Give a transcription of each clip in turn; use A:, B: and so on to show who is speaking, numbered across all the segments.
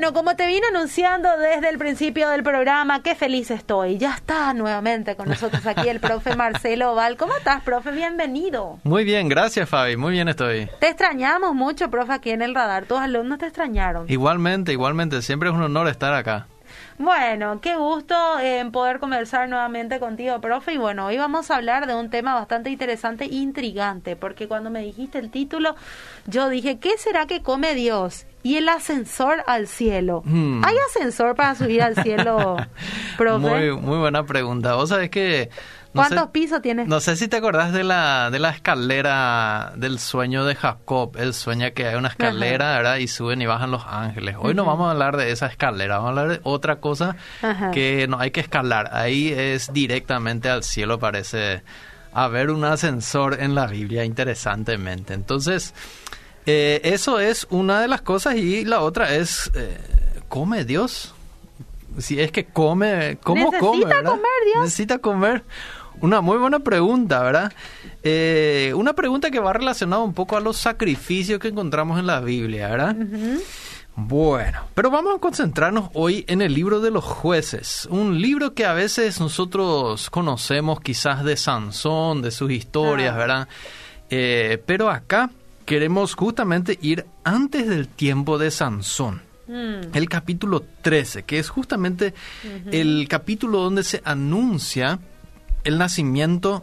A: Bueno, como te vine anunciando desde el principio del programa, qué feliz estoy. Ya está nuevamente con nosotros aquí el profe Marcelo Val. ¿Cómo estás, profe? Bienvenido.
B: Muy bien, gracias Fabi, muy bien estoy.
A: Te extrañamos mucho, profe, aquí en el radar. Tus alumnos te extrañaron.
B: Igualmente, igualmente, siempre es un honor estar acá.
A: Bueno, qué gusto en eh, poder conversar nuevamente contigo, profe. Y bueno, hoy vamos a hablar de un tema bastante interesante e intrigante, porque cuando me dijiste el título, yo dije, ¿qué será que come Dios? Y el ascensor al cielo. Hmm. ¿Hay ascensor para subir al cielo, profe?
B: Muy, muy buena pregunta. Vos sabés que
A: ¿Cuántos pisos tienes?
B: No sé si te acordás de la, de la escalera del sueño de Jacob. Él sueña que hay una escalera, ¿verdad? Y suben y bajan los ángeles. Hoy no vamos a hablar de esa escalera, vamos a hablar de otra cosa que no hay que escalar. Ahí es directamente al cielo, parece haber un ascensor en la Biblia, interesantemente. Entonces, eh, eso es una de las cosas y la otra es, eh, ¿come Dios? Si es que come, ¿cómo come?
A: Necesita comer, Dios.
B: Necesita comer. Una muy buena pregunta, ¿verdad? Eh, una pregunta que va relacionada un poco a los sacrificios que encontramos en la Biblia, ¿verdad? Bueno, pero vamos a concentrarnos hoy en el libro de los jueces, un libro que a veces nosotros conocemos quizás de Sansón, de sus historias, ah. ¿verdad? Eh, pero acá queremos justamente ir antes del tiempo de Sansón. Mm. El capítulo 13, que es justamente el capítulo donde se anuncia el nacimiento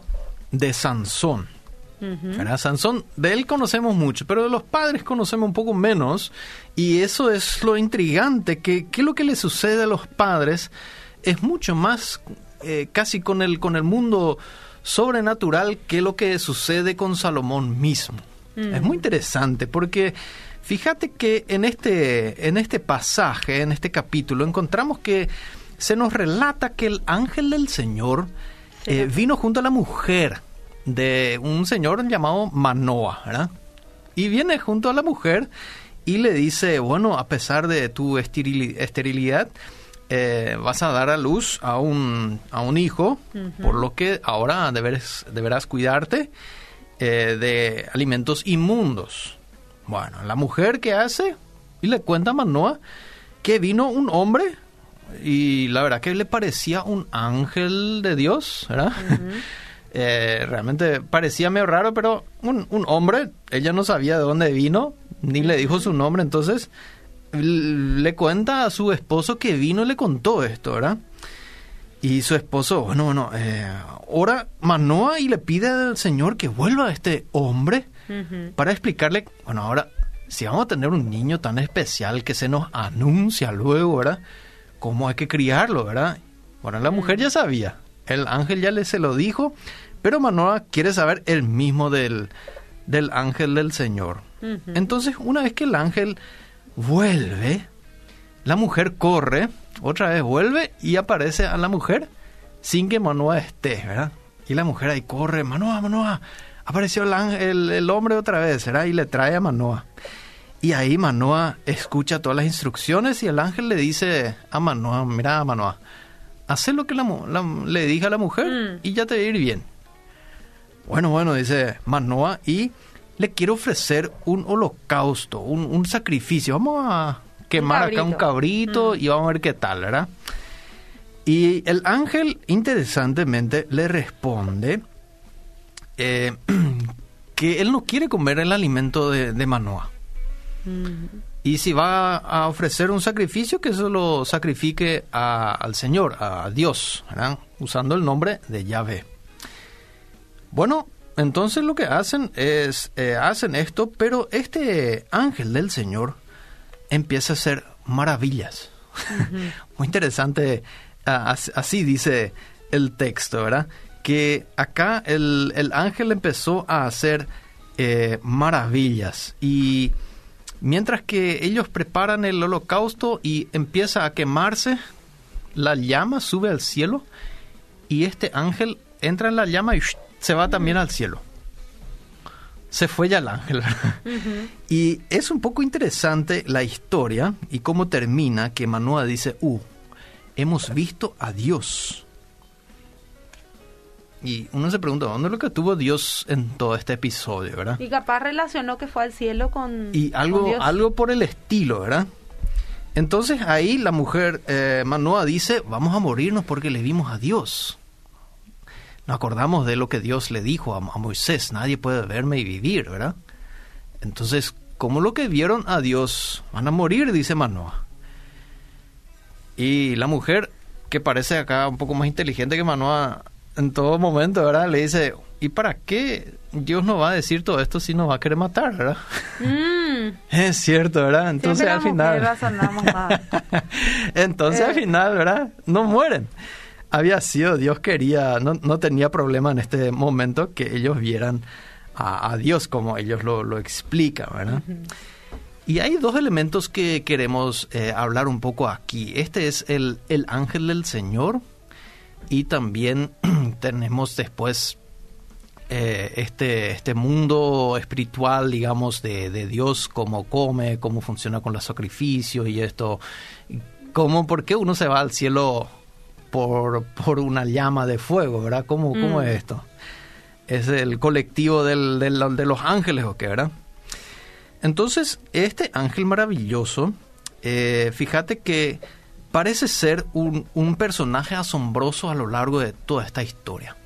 B: de Sansón. Sansón, de él conocemos mucho, pero de los padres conocemos un poco menos. Y eso es lo intrigante, que, que lo que le sucede a los padres es mucho más eh, casi con el, con el mundo sobrenatural que lo que sucede con Salomón mismo. Es muy interesante porque fíjate que en este, en este pasaje, en este capítulo, encontramos que se nos relata que el ángel del Señor eh, vino junto a la mujer de un señor llamado Manoa, ¿verdad? Y viene junto a la mujer y le dice, bueno, a pesar de tu esterilidad, eh, vas a dar a luz a un, a un hijo, por lo que ahora deberás, deberás cuidarte eh, de alimentos inmundos. Bueno, la mujer que hace, y le cuenta a Manoa que vino un hombre y la verdad que le parecía un ángel de Dios, ¿verdad? Eh, realmente parecía medio raro, pero un, un, hombre, ella no sabía de dónde vino, ni le dijo su nombre, entonces le cuenta a su esposo que vino y le contó esto, ¿verdad? Y su esposo, bueno, bueno, eh, ora Manoa y le pide al Señor que vuelva a este hombre para explicarle, bueno, ahora, si vamos a tener un niño tan especial que se nos anuncia luego, ¿verdad? Cómo hay que criarlo, ¿verdad? Bueno, la mujer ya sabía, el ángel ya le se lo dijo, pero Manoa quiere saber el mismo del, del ángel del Señor. Entonces, una vez que el ángel vuelve, la mujer corre, otra vez vuelve y aparece a la mujer sin que Manoa esté, ¿verdad? Y la mujer ahí corre, Manoa, Manoa, apareció el, ángel, el hombre otra vez, ¿verdad? Y le trae a Manoa. Y ahí Manoa escucha todas las instrucciones y el ángel le dice a Manoa, mira Manoa, haz lo que le dije a la mujer mm. y ya te va a ir bien. Bueno, bueno, dice Manoa, y le quiero ofrecer un holocausto, un, sacrificio. Vamos a quemar acá un cabrito mm. y vamos a ver qué tal, ¿verdad? Y el ángel, interesantemente, le responde eh, que él no quiere comer el alimento de, de Manoa. Y si va a ofrecer un sacrificio, que eso lo sacrifique al Señor, a Dios, usando el nombre de Yahvé. Bueno, entonces lo que hacen es, eh, hacen esto, pero este ángel del Señor empieza a hacer maravillas. Muy interesante, así dice el texto, ¿verdad? Que acá el, ángel empezó a hacer eh, maravillas y Mientras que ellos preparan el holocausto y empieza a quemarse, la llama sube al cielo y este ángel entra en la llama y se va también al cielo. Se fue ya el ángel. Y es un poco interesante la historia y cómo termina que Manoa dice, uh, hemos visto a Dios. Y uno se pregunta, ¿dónde es lo que tuvo Dios en todo este episodio, verdad?
A: Y capaz relacionó que fue al cielo con
B: Y algo, algo por el estilo, ¿verdad? Entonces ahí la mujer eh, Manoa dice, vamos a morirnos porque le vimos a Dios. Nos acordamos de lo que Dios le dijo a, a Moisés, nadie puede verme y vivir, ¿verdad? Entonces, como lo que vieron a Dios, van a morir, dice Manoa. Y la mujer, que parece acá un poco más inteligente que Manoa en todo momento, ¿verdad? Le dice, ¿y para qué Dios nos va a decir todo esto si nos va a querer matar, ¿verdad?
A: Mm.
B: Es cierto, ¿verdad? Entonces al final... Entonces al
A: Eh.
B: final, ¿verdad? No mueren. Había sido, Dios quería, no, no tenía problema en este momento que ellos vieran a, a Dios como ellos lo, lo explican, ¿verdad? Y hay dos elementos que queremos eh, hablar un poco aquí. Este es el, el ángel del Señor y también tenemos después eh, este, este mundo espiritual, digamos, de, de Dios, cómo come, cómo funciona con los sacrificios y esto. ¿Cómo, ¿Por qué uno se va al cielo por, por una llama de fuego, verdad? ¿Cómo, cómo
A: Mm.
B: es esto? Es el colectivo del, del- de los ángeles, ¿o qué, verdad? Entonces, este ángel maravilloso, eh, fíjate que parece ser un, un personaje asombroso a lo largo de toda esta historia.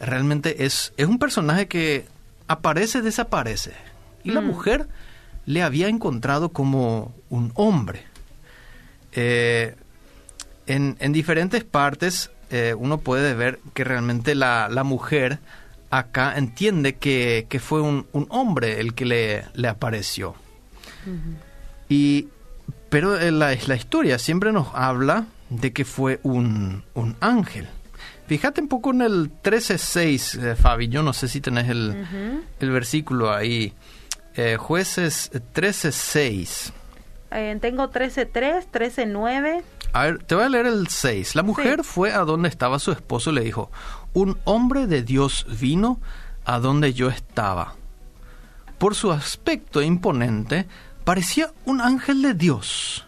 B: Realmente es, es un personaje que aparece, desaparece. Y la
A: Mm.
B: mujer le había encontrado como un hombre. Eh, en, en diferentes partes eh, uno puede ver que realmente la, la mujer acá entiende que, que fue un, un hombre el que le, le apareció. Y, pero eh, la, la historia siempre nos habla de que fue un, un ángel. Fíjate un poco en el 13.6, eh, Fabi, yo no sé si tenés el, el versículo ahí. Eh, jueces 13.6.
A: Eh, tengo 13.3, 13.9.
B: A ver, te voy a leer el 6. La mujer fue a donde estaba su esposo y le dijo, un hombre de Dios vino a donde yo estaba. Por su aspecto imponente, parecía un ángel de Dios.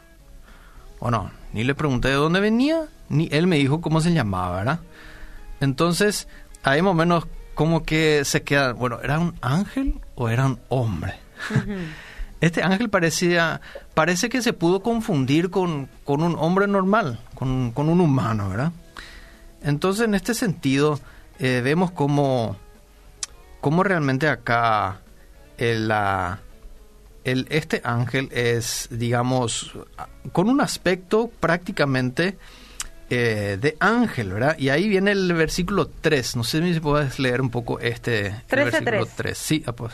B: Bueno, ni le pregunté de dónde venía, ni él me dijo cómo se llamaba, ¿verdad? Entonces, ahí más o menos como que se queda, bueno, ¿era un ángel o era un hombre? Este ángel parecía, parece que se pudo confundir con, con un hombre normal, con, con un humano, ¿verdad? Entonces, en este sentido, eh, vemos cómo, cómo realmente acá el, la- el- este ángel es, digamos, con un aspecto prácticamente eh, de ángel, ¿verdad? Y ahí viene el versículo 3. No sé si puedes leer un poco este el
A: 13,
B: versículo
A: 3.
B: 3. Sí, ah, pues.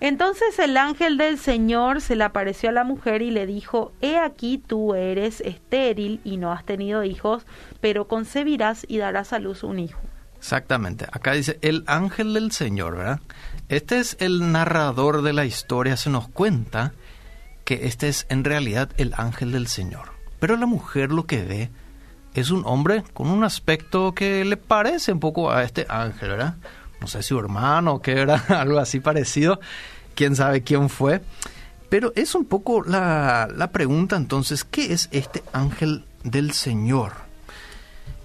A: Entonces el ángel del Señor se le apareció a la mujer y le dijo, He aquí tú eres estéril y no has tenido hijos, pero concebirás y darás a luz un hijo.
B: Exactamente. Acá dice el ángel del Señor, ¿verdad? Este es el narrador de la historia, se nos cuenta que este es en realidad el ángel del Señor. Pero la mujer lo que ve es un hombre con un aspecto que le parece un poco a este ángel, ¿verdad? No sé si su hermano o qué era, algo así parecido. Quién sabe quién fue. Pero es un poco la, la pregunta entonces, ¿qué es este ángel del Señor?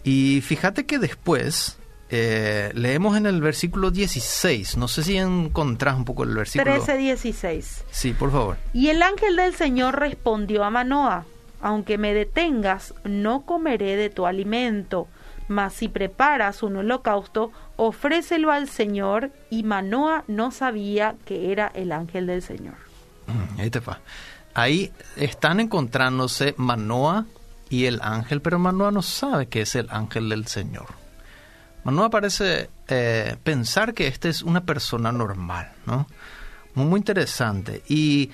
B: Y fíjate que después eh, leemos en el versículo 16. No sé si encontrás un poco el versículo.
A: 13:16.
B: Sí, por favor.
A: Y el ángel del Señor respondió a Manoa, aunque me detengas, no comeré de tu alimento, mas si preparas un holocausto, ofrécelo al Señor. Y Manoa no sabía que era el ángel del Señor.
B: Mm, Ahí te va. Ahí están encontrándose Manoa y el ángel, pero Manoa no sabe que es el ángel del Señor. Manoa parece eh, pensar que este es una persona normal, ¿no? Muy, muy interesante. Y,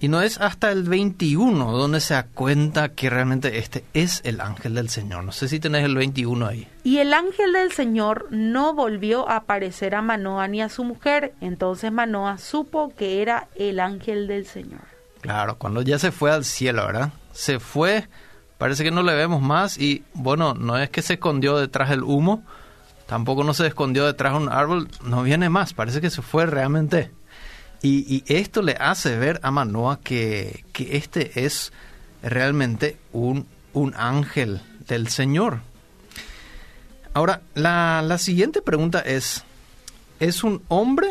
B: y no es hasta el 21 donde se da cuenta que realmente este es el ángel del Señor. No sé si tenés el 21 ahí.
A: Y el ángel del Señor no volvió a aparecer a Manoa ni a su mujer. Entonces Manoa supo que era el ángel del Señor.
B: Claro, cuando ya se fue al cielo, ¿verdad? Se fue, parece que no le vemos más y bueno, no es que se escondió detrás del humo, tampoco no se escondió detrás de un árbol, no viene más, parece que se fue realmente. Y, y esto le hace ver a Manoa que, que este es realmente un, un ángel del Señor. Ahora, la, la siguiente pregunta es, ¿es un hombre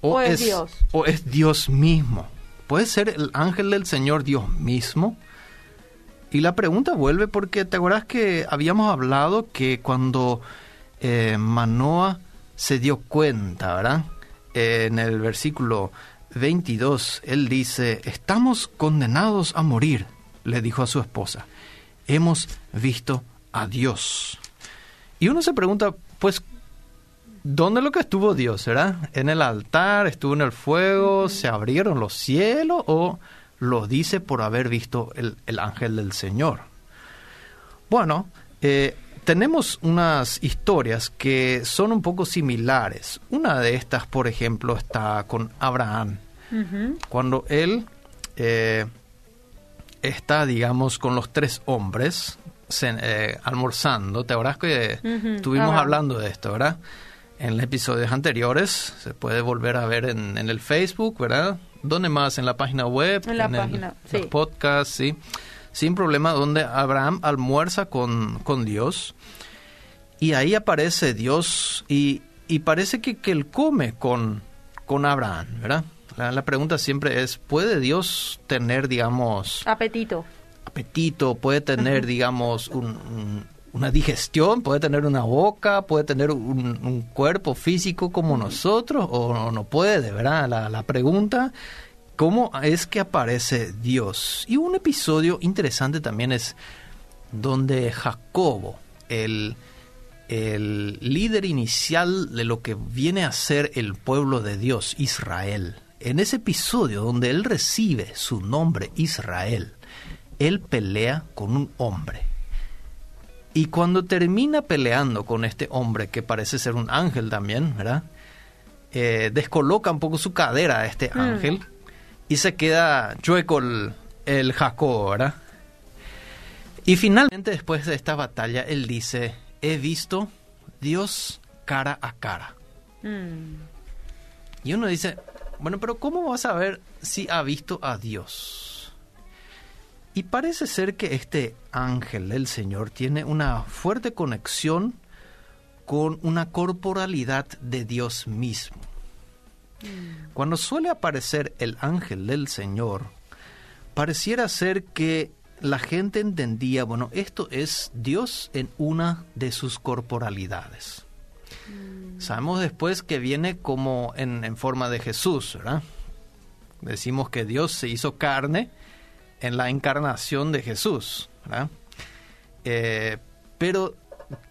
A: O es Dios.
B: o es Dios mismo? ¿Puede ser el ángel del Señor Dios mismo? Y la pregunta vuelve porque te acuerdas que habíamos hablado que cuando eh, Manoa se dio cuenta, ¿verdad? en el versículo 22, él dice, estamos condenados a morir, le dijo a su esposa. Hemos visto a Dios. Y uno se pregunta, pues, ¿dónde lo que estuvo Dios? ¿Verdad? ¿En el altar? ¿Estuvo en el fuego? ¿Se abrieron los cielos? ¿O lo dice por haber visto el, el ángel del Señor? Bueno, eh, tenemos unas historias que son un poco similares. Una de estas, por ejemplo, está con Abraham. Cuando él eh, está, digamos, con los tres hombres eh, almorzando, ¿te acuerdas que estuvimos hablando de esto, verdad? En los episodios anteriores, se puede volver a ver en, el Facebook, ¿verdad? ¿Dónde más? En la página web,
A: en la página,
B: sí. los podcasts, sí sin problema, donde Abraham almuerza con, con Dios y ahí aparece Dios y, y parece que, que, él come con, con Abraham, ¿verdad? La, pregunta siempre es, ¿puede Dios tener, digamos...
A: Apetito.
B: Apetito, puede tener, digamos, una digestión, puede tener una boca, puede tener un, cuerpo físico como nosotros o no, puede, ¿verdad? La, la pregunta cómo es que aparece Dios. Y un episodio interesante también es donde Jacobo, el, el líder inicial de lo que viene a ser el pueblo de Dios, Israel, en ese episodio donde él recibe su nombre Israel, él pelea con un hombre. Y cuando termina peleando con este hombre, que parece ser un ángel también, ¿verdad? Eh, descoloca un poco su cadera a este mm. ángel y se queda chueco el, el Jacob, ¿verdad? Y finalmente, después de esta batalla, él dice, he visto Dios cara a cara. Mm. Y uno dice, bueno, pero ¿cómo vas a ver si ha visto a Dios? Y parece ser que este ángel del Señor tiene una fuerte conexión con una corporalidad de Dios mismo. Cuando suele aparecer el ángel del Señor, pareciera ser que la gente entendía, bueno, esto es Dios en una de sus corporalidades. Mm. Sabemos después que viene como en, forma de Jesús, ¿verdad? Decimos que Dios se hizo carne en la encarnación de Jesús. Eh, pero,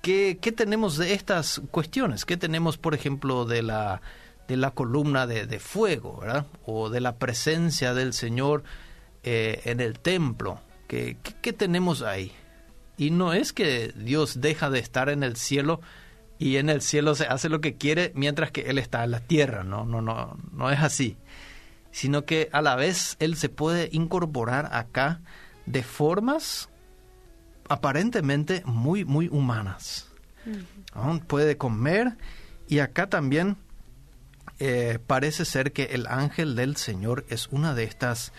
B: ¿qué, ¿qué tenemos de estas cuestiones? ¿Qué tenemos, por ejemplo, de la de la columna de, fuego, ¿verdad? O de la presencia del Señor eh, en el templo. ¿Qué, ¿Qué, tenemos ahí? Y no es que Dios deja de estar en el cielo y en el cielo se hace lo que quiere mientras que Él está en la tierra, no, no, no, no es así. Sino que a la vez Él se puede incorporar acá de formas aparentemente muy, muy humanas. Puede comer y acá también eh, parece ser que el ángel del Señor es una de estas,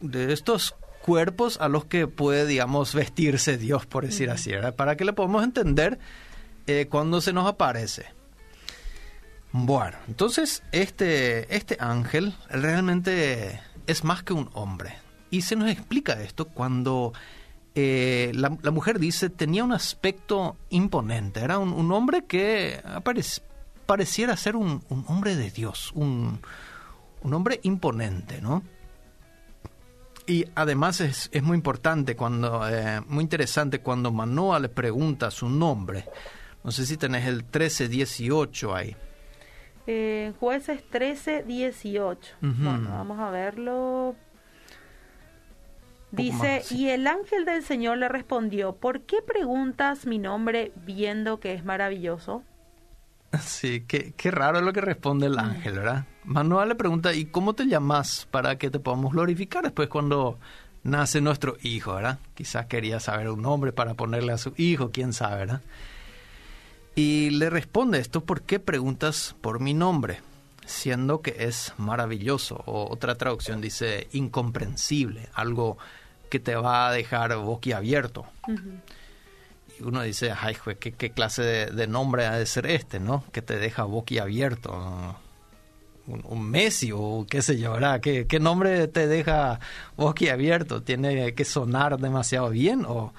B: de estos cuerpos a los que puede, digamos, vestirse Dios, por decir así, Para que le podamos entender eh, cuando se nos aparece. Bueno, entonces este, este ángel realmente es más que un hombre. Y se nos explica esto cuando eh, la, mujer dice tenía un aspecto imponente. Era un, un hombre que aparece, pareciera ser un, hombre de Dios, un, hombre imponente, ¿no? Y además es, muy importante cuando, eh, muy interesante cuando Manoa le pregunta su nombre. No sé si tenés el 1318 ahí.
A: Eh, jueces 1318. Bueno, vamos a verlo. Dice, y el ángel del Señor le respondió, ¿por qué preguntas mi nombre viendo que es maravilloso?
B: Sí, qué, qué raro es lo que responde el ángel, ¿verdad? Manuel le pregunta, ¿y cómo te llamas para que te podamos glorificar después cuando nace nuestro hijo, ¿verdad? Quizás quería saber un nombre para ponerle a su hijo, quién sabe, ¿verdad? Y le responde esto, ¿por qué preguntas por mi nombre? Siendo que es maravilloso, o otra traducción dice incomprensible, algo que te va a dejar boquiabierto uno dice, ay, ¿qué, clase de, nombre ha de ser este, no? Que te deja boquiabierto. un, Messi o qué yo, ¿verdad? ¿Qué, ¿Qué, nombre te deja abierto? ¿Tiene que sonar demasiado bien o,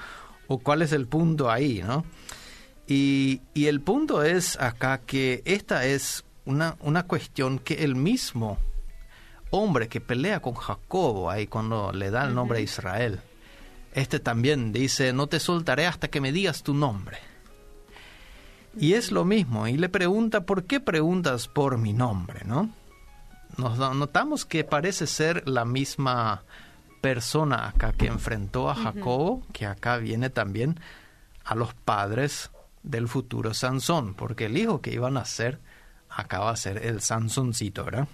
B: o cuál es el punto ahí, no? Y, y, el punto es acá que esta es una, una cuestión que el mismo hombre que pelea con Jacobo ahí cuando le da el nombre a Israel, este también dice, no te soltaré hasta que me digas tu nombre. Y es lo mismo, y le pregunta, ¿por qué preguntas por mi nombre? ¿no? Nos notamos que parece ser la misma persona acá que enfrentó a Jacobo, que acá viene también a los padres del futuro Sansón, porque el hijo que iban a ser acaba de ser el Sansoncito, ¿verdad?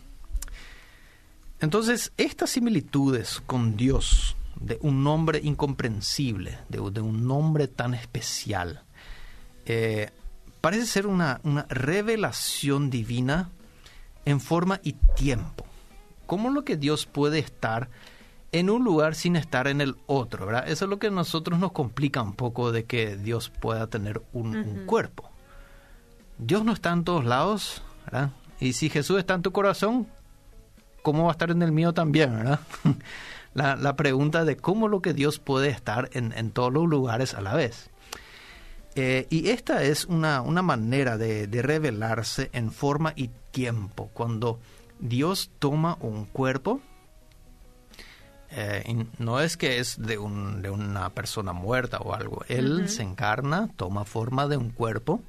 B: Entonces, estas similitudes con Dios, de un nombre incomprensible, de, un nombre tan especial, eh, parece ser una, una revelación divina en forma y tiempo. ¿Cómo lo que Dios puede estar en un lugar sin estar en el otro? ¿verdad? Eso es lo que a nosotros nos complica un poco de que Dios pueda tener un, cuerpo. Dios no está en todos lados, ¿verdad? Y si Jesús está en tu corazón, ¿cómo va a estar en el mío también, verdad? la, la, pregunta de cómo lo que Dios puede estar en, en todos los lugares a la vez. Eh, y esta es una, una manera de, revelarse en forma y tiempo. Cuando Dios toma un cuerpo, eh, no es que es de, un, de, una persona muerta o algo. Él se encarna, toma forma de un cuerpo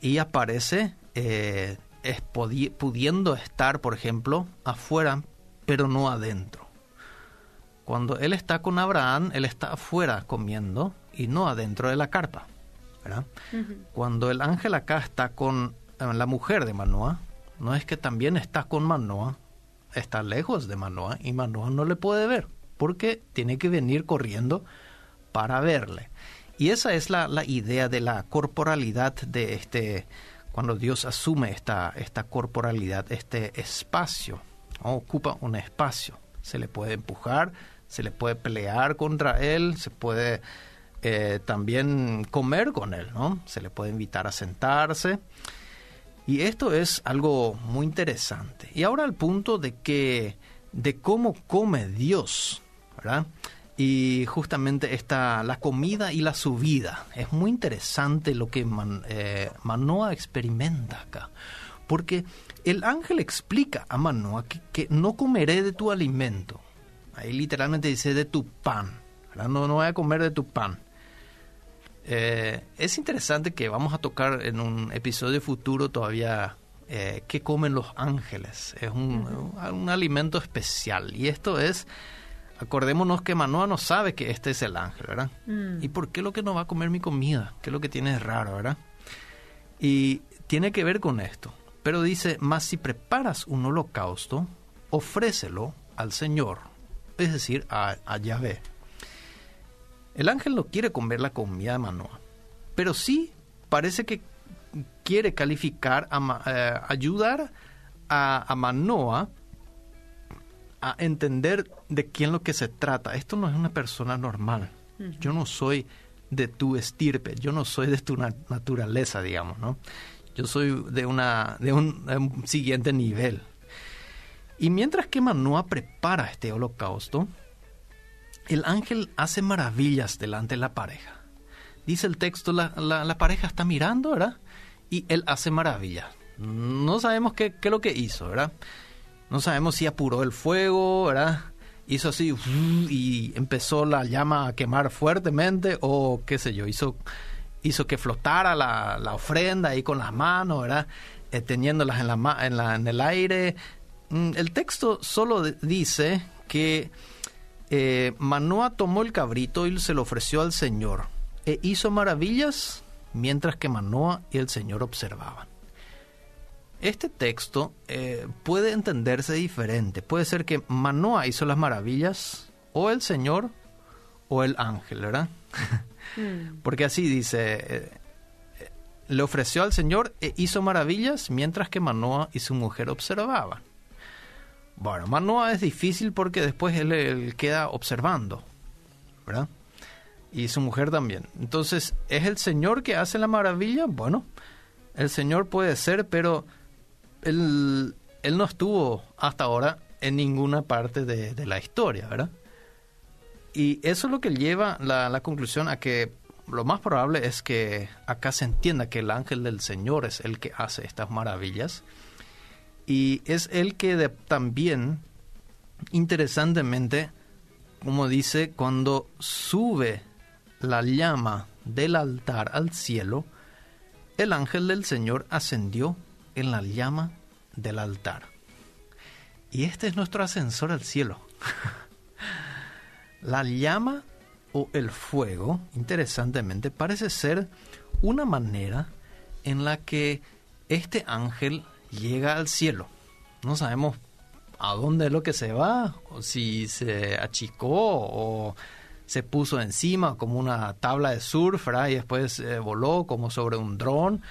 B: y aparece eh, es pudiendo estar, por ejemplo, afuera, pero no adentro. Cuando él está con Abraham, él está afuera comiendo y no adentro de la carpa. Cuando el ángel acá está con eh, la mujer de Manoa, no es que también está con Manoa, está lejos de Manoa y Manoa no le puede ver, porque tiene que venir corriendo para verle. Y esa es la, idea de la corporalidad de este, cuando Dios asume esta, esta corporalidad, este espacio, ocupa un espacio. Se le puede empujar, se le puede pelear contra él, se puede eh, también comer con él, ¿no? Se le puede invitar a sentarse. Y esto es algo muy interesante. Y ahora el punto de que de cómo come Dios. Y justamente esta la comida y la subida. Es muy interesante lo que eh, Manoa experimenta acá. Porque el ángel explica a Manoa que, no comeré de tu alimento. Ahí literalmente dice de tu pan. No, no voy a comer de tu pan. Eh, es interesante que vamos a tocar en un episodio futuro todavía eh, qué comen los ángeles. Es un, alimento especial. Y esto es, acordémonos que Manoa no sabe que este es el ángel, ¿verdad? Mm. ¿Y por qué lo que no va a comer mi comida? ¿Qué es lo que tiene de raro, verdad? Y tiene que ver con esto. Pero dice, más si preparas un holocausto, ofrécelo al Señor, es decir, a, a Yahvé. El ángel no quiere comer la comida de Manoa, pero sí parece que quiere calificar, a, eh, ayudar a, Manoa a entender de quién lo que se trata. Esto no es una persona normal. Yo no soy de tu estirpe, yo no soy de tu naturaleza, digamos, ¿no? Yo soy de, una, de un, siguiente nivel. Y mientras que Manoa prepara este holocausto, el ángel hace maravillas delante de la pareja. Dice el texto, la, la, pareja está mirando, ¿verdad? Y él hace maravillas. No sabemos qué, qué es lo que hizo, ¿verdad? No sabemos si apuró el fuego, ¿verdad? Hizo así y empezó la llama a quemar fuertemente o qué sé yo, hizo, hizo que flotara la, la ofrenda ahí con las manos, ¿verdad? Eh, teniéndolas en, en, en el aire. Mm, el texto solo dice que eh, Manoa tomó el cabrito y se lo ofreció al Señor e hizo maravillas mientras que Manoa y el Señor observaban. Este texto eh, puede entenderse diferente. Puede ser que Manoa hizo las maravillas o el Señor o el ángel, ¿verdad? Mm. Porque así dice, eh, le ofreció al Señor e hizo maravillas mientras que Manoa y su mujer observaban. Bueno, Manoa es difícil porque después él, queda observando, ¿verdad? Y su mujer también. Entonces, ¿es el Señor que hace la maravilla? Bueno, el Señor puede ser, pero el, él no estuvo hasta ahora en ninguna parte de, la historia, ¿verdad? Y eso es lo que lleva la, la conclusión a que lo más probable es que acá se entienda que el ángel del Señor es el que hace estas maravillas y es el que también, interesantemente, como dice, cuando sube la llama del altar al cielo, el ángel del Señor ascendió en la llama del altar. Y este es nuestro ascensor al cielo. la llama o el fuego, interesantemente, parece ser una manera en la que este ángel llega al cielo. No sabemos a dónde es lo que se va, o si se achicó o se puso encima como una tabla de surf y después eh, voló como sobre un dron.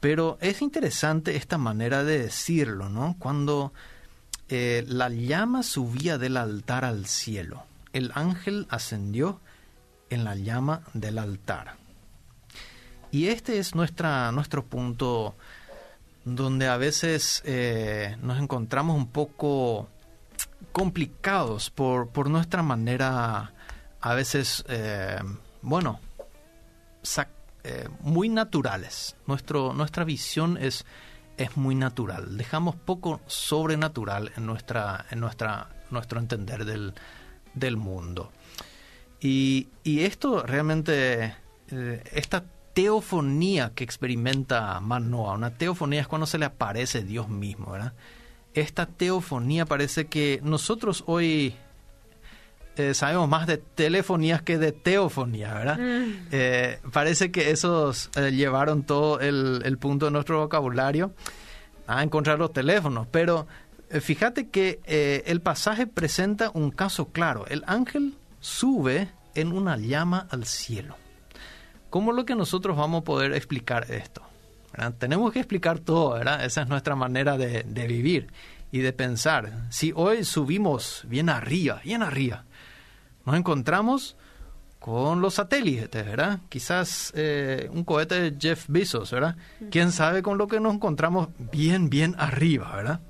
B: Pero es interesante esta manera de decirlo, ¿no? Cuando eh, la llama subía del altar al cielo, el ángel ascendió en la llama del altar. Y este es nuestra, nuestro punto donde a veces eh, nos encontramos un poco complicados por, por nuestra manera, a veces, eh, bueno, eh, muy naturales. Nuestro, nuestra visión es, es muy natural. Dejamos poco sobrenatural en, nuestra, en nuestra, nuestro entender del, del mundo. Y, y esto realmente, esta teofonía que experimenta Manoa. Una teofonía es cuando se le aparece Dios mismo, ¿verdad? Esta teofonía parece que nosotros hoy eh, sabemos más de telefonías que de teofonía, ¿verdad? Mm. Eh, parece que esos eh, llevaron todo el, punto de nuestro vocabulario a encontrar los teléfonos, pero fíjate que el pasaje presenta un caso claro. El ángel sube en una llama al cielo. ¿Cómo lo que nosotros vamos a poder explicar esto? Tenemos que explicar todo, ¿verdad? Esa es nuestra manera de, vivir y de pensar. Si hoy subimos bien arriba, bien arriba, nos encontramos con los satélites, ¿verdad? Quizás eh, un cohete de Jeff Bezos, ¿verdad? ¿Quién sabe con lo que nos encontramos bien, bien arriba, ¿verdad?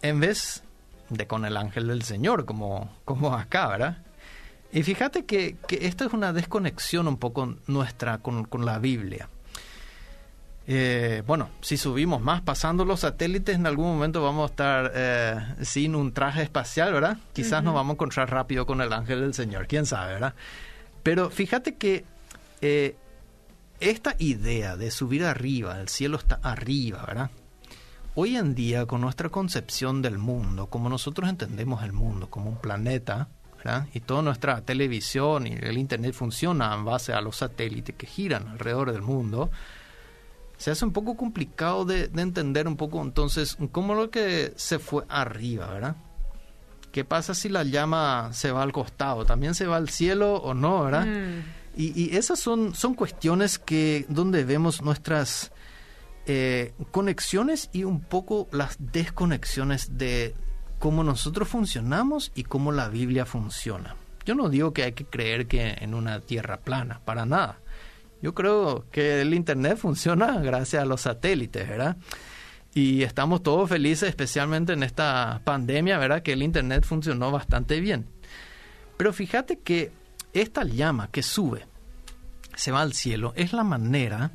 B: En vez de con el ángel del Señor, como, como acá, ¿verdad? Y fíjate que, que esto es una desconexión un poco nuestra con, la Biblia. Eh, bueno, si subimos más pasando los satélites, en algún momento vamos a estar eh, sin un traje espacial, ¿verdad? Quizás nos vamos a encontrar rápido con el ángel del Señor, quién sabe, ¿verdad? Pero fíjate que eh, esta idea de subir arriba, el cielo está arriba, ¿verdad? Hoy en día, con nuestra concepción del mundo, como nosotros entendemos el mundo como un planeta, y toda nuestra televisión y el Internet funciona en base a los satélites que giran alrededor del mundo, se hace un poco complicado de, entender un poco entonces cómo lo que se fue arriba, ¿verdad? ¿Qué pasa si la llama se va al costado? ¿También se va al cielo o no, verdad? Mm. Y, esas son, son cuestiones que donde vemos nuestras eh, conexiones y un poco las desconexiones de, cómo nosotros funcionamos y cómo la Biblia funciona. Yo no digo que hay que creer que en una tierra plana, para nada. Yo creo que el Internet funciona gracias a los satélites, ¿verdad? Y estamos todos felices, especialmente en esta pandemia, ¿verdad? Que el Internet funcionó bastante bien. Pero fíjate que esta llama que sube, se va al cielo, es la manera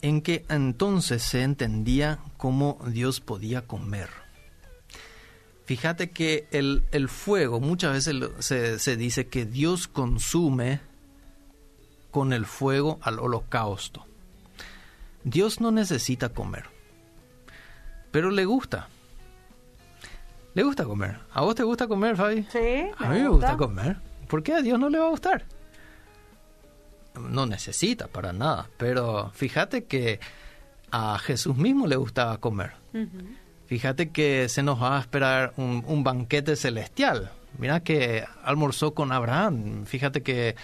B: en que entonces se entendía cómo Dios podía comer. Fíjate que el, fuego, muchas veces se, se dice que Dios consume con el fuego al holocausto. Dios no necesita comer, pero le gusta. Le gusta comer. ¿A vos te gusta comer, Fabi?
A: Sí.
B: A mí me gusta comer. ¿Por qué a Dios no le va a gustar? No necesita para nada, pero fíjate que a Jesús mismo le gustaba comer. Fíjate que se nos va a esperar un, banquete celestial. Mira que almorzó con Abraham. Fíjate que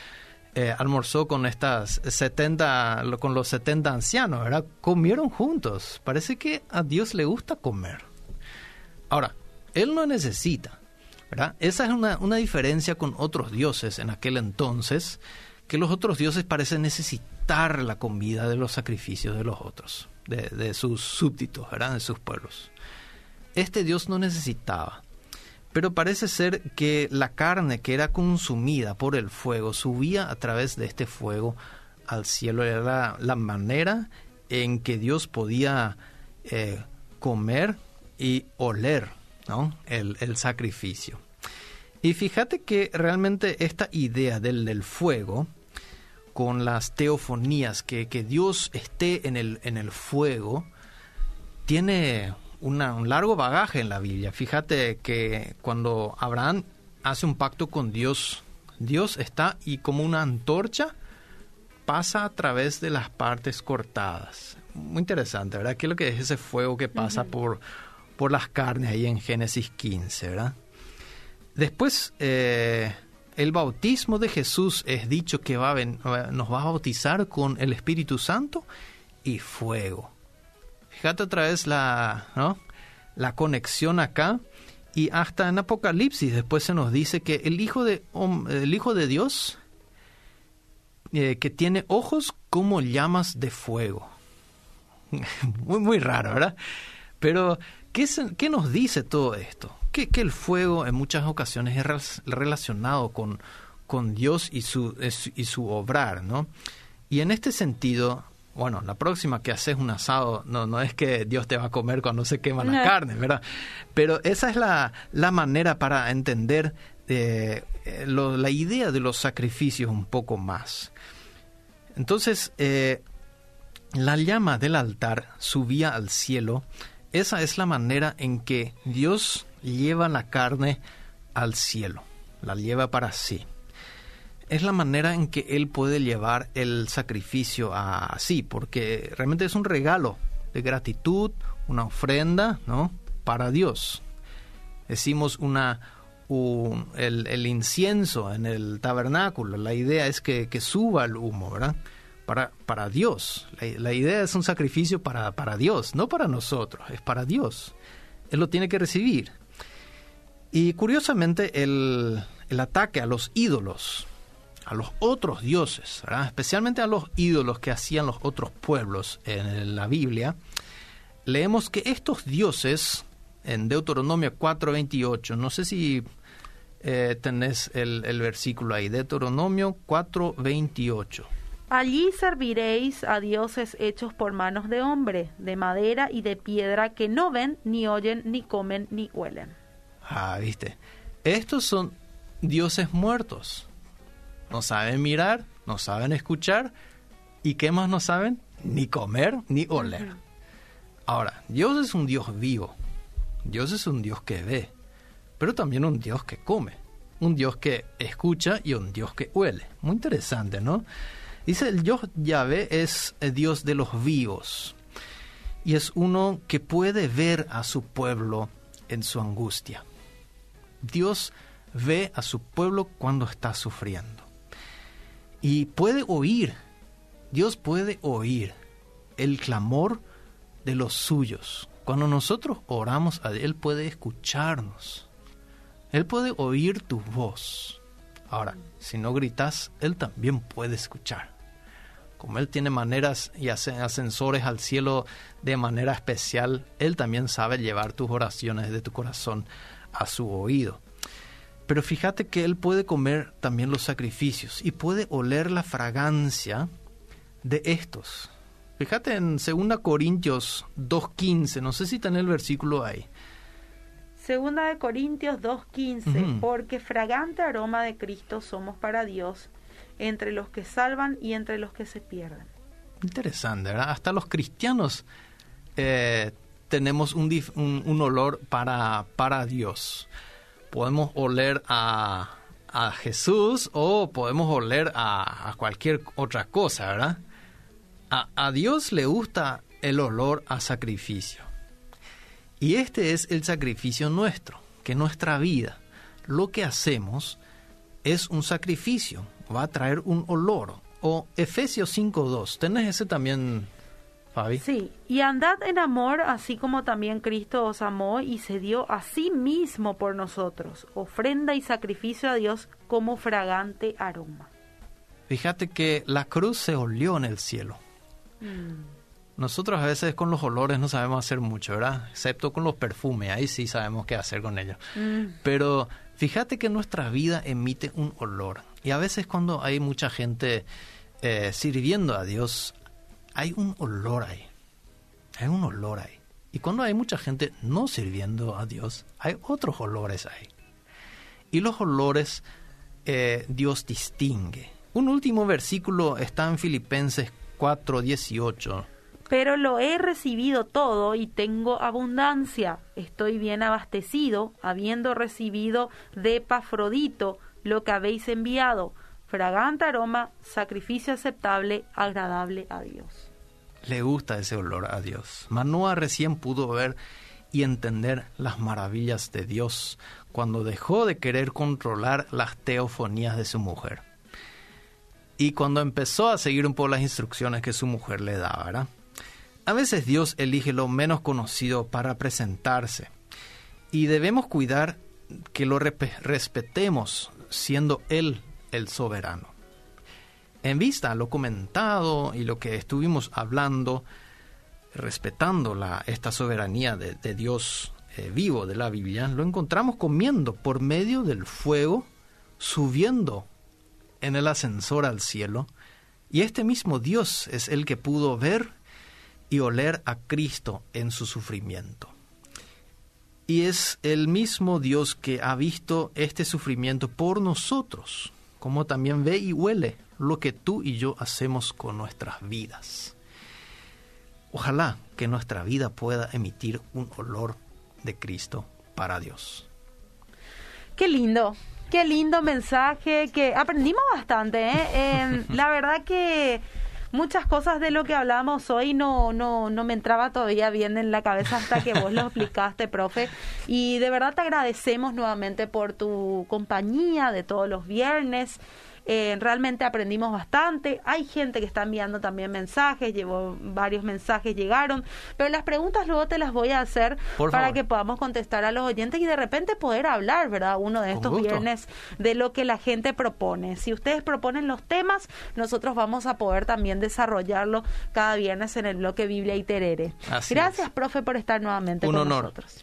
B: eh, almorzó con estas 70, con los 70 ancianos, ¿verdad? Comieron juntos. Parece que a Dios le gusta comer. Ahora, Él no necesita, ¿verdad? Esa es una, una diferencia con otros dioses en aquel entonces, que los otros dioses parecen necesitar la comida de los sacrificios de los otros, de, sus súbditos, ¿verdad? De sus pueblos. este Dios no necesitaba. Pero parece ser que la carne que era consumida por el fuego subía a través de este fuego al cielo. Era la, manera en que Dios podía eh, comer y oler el, sacrificio. Y fíjate que realmente esta idea del fuego, con las teofonías, que, que, Dios esté en el, en el fuego, tiene un largo bagaje en la Biblia. Fíjate que cuando Abraham hace un pacto con Dios, Dios está y como una antorcha pasa a través de las partes cortadas. Muy interesante, ¿verdad? ¿Qué es lo que es ese fuego que pasa por, por las carnes ahí en Génesis 15, ¿verdad? Después, eh, el bautismo de Jesús es dicho que va nos va a bautizar con el Espíritu Santo y fuego. Fíjate otra vez la, ¿no? la conexión acá. Y hasta en Apocalipsis después se nos dice que el Hijo de, el hijo de Dios, eh, que tiene ojos como llamas de fuego. muy, muy raro, ¿verdad? Pero, ¿qué, ¿qué, nos dice todo esto? Que, que, el fuego en muchas ocasiones es relacionado con, con Dios y su, y su obrar, ¿no? Y en este sentido, bueno, la próxima que haces un asado, no, no es que Dios te va a comer cuando se quema la carne, ¿verdad? Pero esa es la, la manera para entender eh, la idea de los sacrificios un poco más. Entonces, eh, la llama del altar subía al cielo. Esa es la manera en que Dios lleva la carne al cielo, la lleva para sí es la manera en que Él puede llevar el sacrificio a sí, porque realmente es un regalo de gratitud, una ofrenda, ¿no? Para Dios. Decimos una, el, incienso en el tabernáculo, la idea es que, suba el humo, ¿verdad? Para, para Dios. La, idea es un sacrificio para, para Dios, no para nosotros, es para Dios. Él lo tiene que recibir. Y curiosamente el, el ataque a los ídolos, a los otros dioses, especialmente a los ídolos que hacían los otros pueblos en la Biblia, leemos que estos dioses, en Deuteronomio 4.28, no sé si eh, tenés el, el, versículo ahí, Deuteronomio 4.28.
A: Allí serviréis a dioses hechos por manos de hombre, de madera y de piedra, que no ven, ni oyen, ni comen, ni huelen.
B: Ah, viste. Estos son dioses muertos no saben mirar, no saben escuchar y qué más no saben, ni comer ni oler. Ahora, Dios es un Dios vivo, Dios es un Dios que ve, pero también un Dios que come, un Dios que escucha y un Dios que huele. Muy interesante, ¿no? Dice el Dios Yahvé es el Dios de los vivos y es uno que puede ver a su pueblo en su angustia. Dios ve a su pueblo cuando está sufriendo. Y puede oír, Dios puede oír el clamor de los suyos. Cuando nosotros oramos a Él, puede escucharnos. Él puede oír tu voz. Ahora, si no gritas, Él también puede escuchar. Como Él tiene maneras y ascensores al cielo de manera especial, Él también sabe llevar tus oraciones de tu corazón a su oído. Pero fíjate que él puede comer también los sacrificios y puede oler la fragancia de estos. Fíjate en 2 Corintios 2.15, no sé si está en el versículo ahí.
A: Segunda de Corintios 2.15, porque fragante aroma de Cristo somos para Dios, entre los que salvan y entre los que se pierden.
B: Interesante, ¿verdad? Hasta los cristianos eh, tenemos un, un, olor para, para Dios podemos oler a, Jesús o podemos oler a, cualquier otra cosa, ¿verdad? A, a Dios le gusta el olor a sacrificio. Y este es el sacrificio nuestro, que nuestra vida, lo que hacemos es un sacrificio, va a traer un olor. O Efesios 5.2, ¿tenés ese también
A: Sí, y andad en amor, así como también Cristo os amó y se dio a sí mismo por nosotros, ofrenda y sacrificio a Dios como fragante aroma.
B: Fíjate que la cruz se olió en el cielo. Mm. Nosotros a veces con los olores no sabemos hacer mucho, ¿verdad? Excepto con los perfumes, ahí sí sabemos qué hacer con ellos.
A: Mm.
B: Pero fíjate que nuestra vida emite un olor. Y a veces cuando hay mucha gente eh, sirviendo a Dios, hay un olor ahí. Hay un olor ahí. Y cuando hay mucha gente no sirviendo a Dios, hay otros olores ahí. Y los olores eh, Dios distingue. Un último versículo está en Filipenses 4:18.
A: Pero lo he recibido todo y tengo abundancia. Estoy bien abastecido, habiendo recibido de Epafrodito lo que habéis enviado, fragante aroma, sacrificio aceptable, agradable a Dios.
B: Le gusta ese olor a Dios. Manoa recién pudo ver y entender las maravillas de Dios cuando dejó de querer controlar las teofonías de su mujer. Y cuando empezó a seguir un poco las instrucciones que su mujer le daba. A veces Dios elige lo menos conocido para presentarse. Y debemos cuidar que lo respetemos siendo Él el soberano. En vista a lo comentado y lo que estuvimos hablando, respetando la, esta soberanía de, Dios eh, vivo de la Biblia, lo encontramos comiendo por medio del fuego, subiendo en el ascensor al cielo, y este mismo Dios es el que pudo ver y oler a Cristo en su sufrimiento. Y es el mismo Dios que ha visto este sufrimiento por nosotros, como también ve y huele lo que tú y yo hacemos con nuestras vidas. Ojalá que nuestra vida pueda emitir un olor de Cristo para Dios.
A: Qué lindo, qué lindo mensaje, que aprendimos bastante. ¿eh? Eh, la verdad que muchas cosas de lo que hablamos hoy no, no, no me entraba todavía bien en la cabeza hasta que vos lo explicaste, profe. Y de verdad te agradecemos nuevamente por tu compañía de todos los viernes. Eh, realmente aprendimos bastante. Hay gente que está enviando también mensajes, llevo varios mensajes, llegaron, pero las preguntas luego te las voy a hacer para que podamos contestar a los oyentes y de repente poder hablar, ¿verdad? Uno de estos viernes de lo que la gente propone. Si ustedes proponen los temas, nosotros vamos a poder también desarrollarlo cada viernes en el bloque Biblia y Terere. Gracias, profe, por estar nuevamente con nosotros.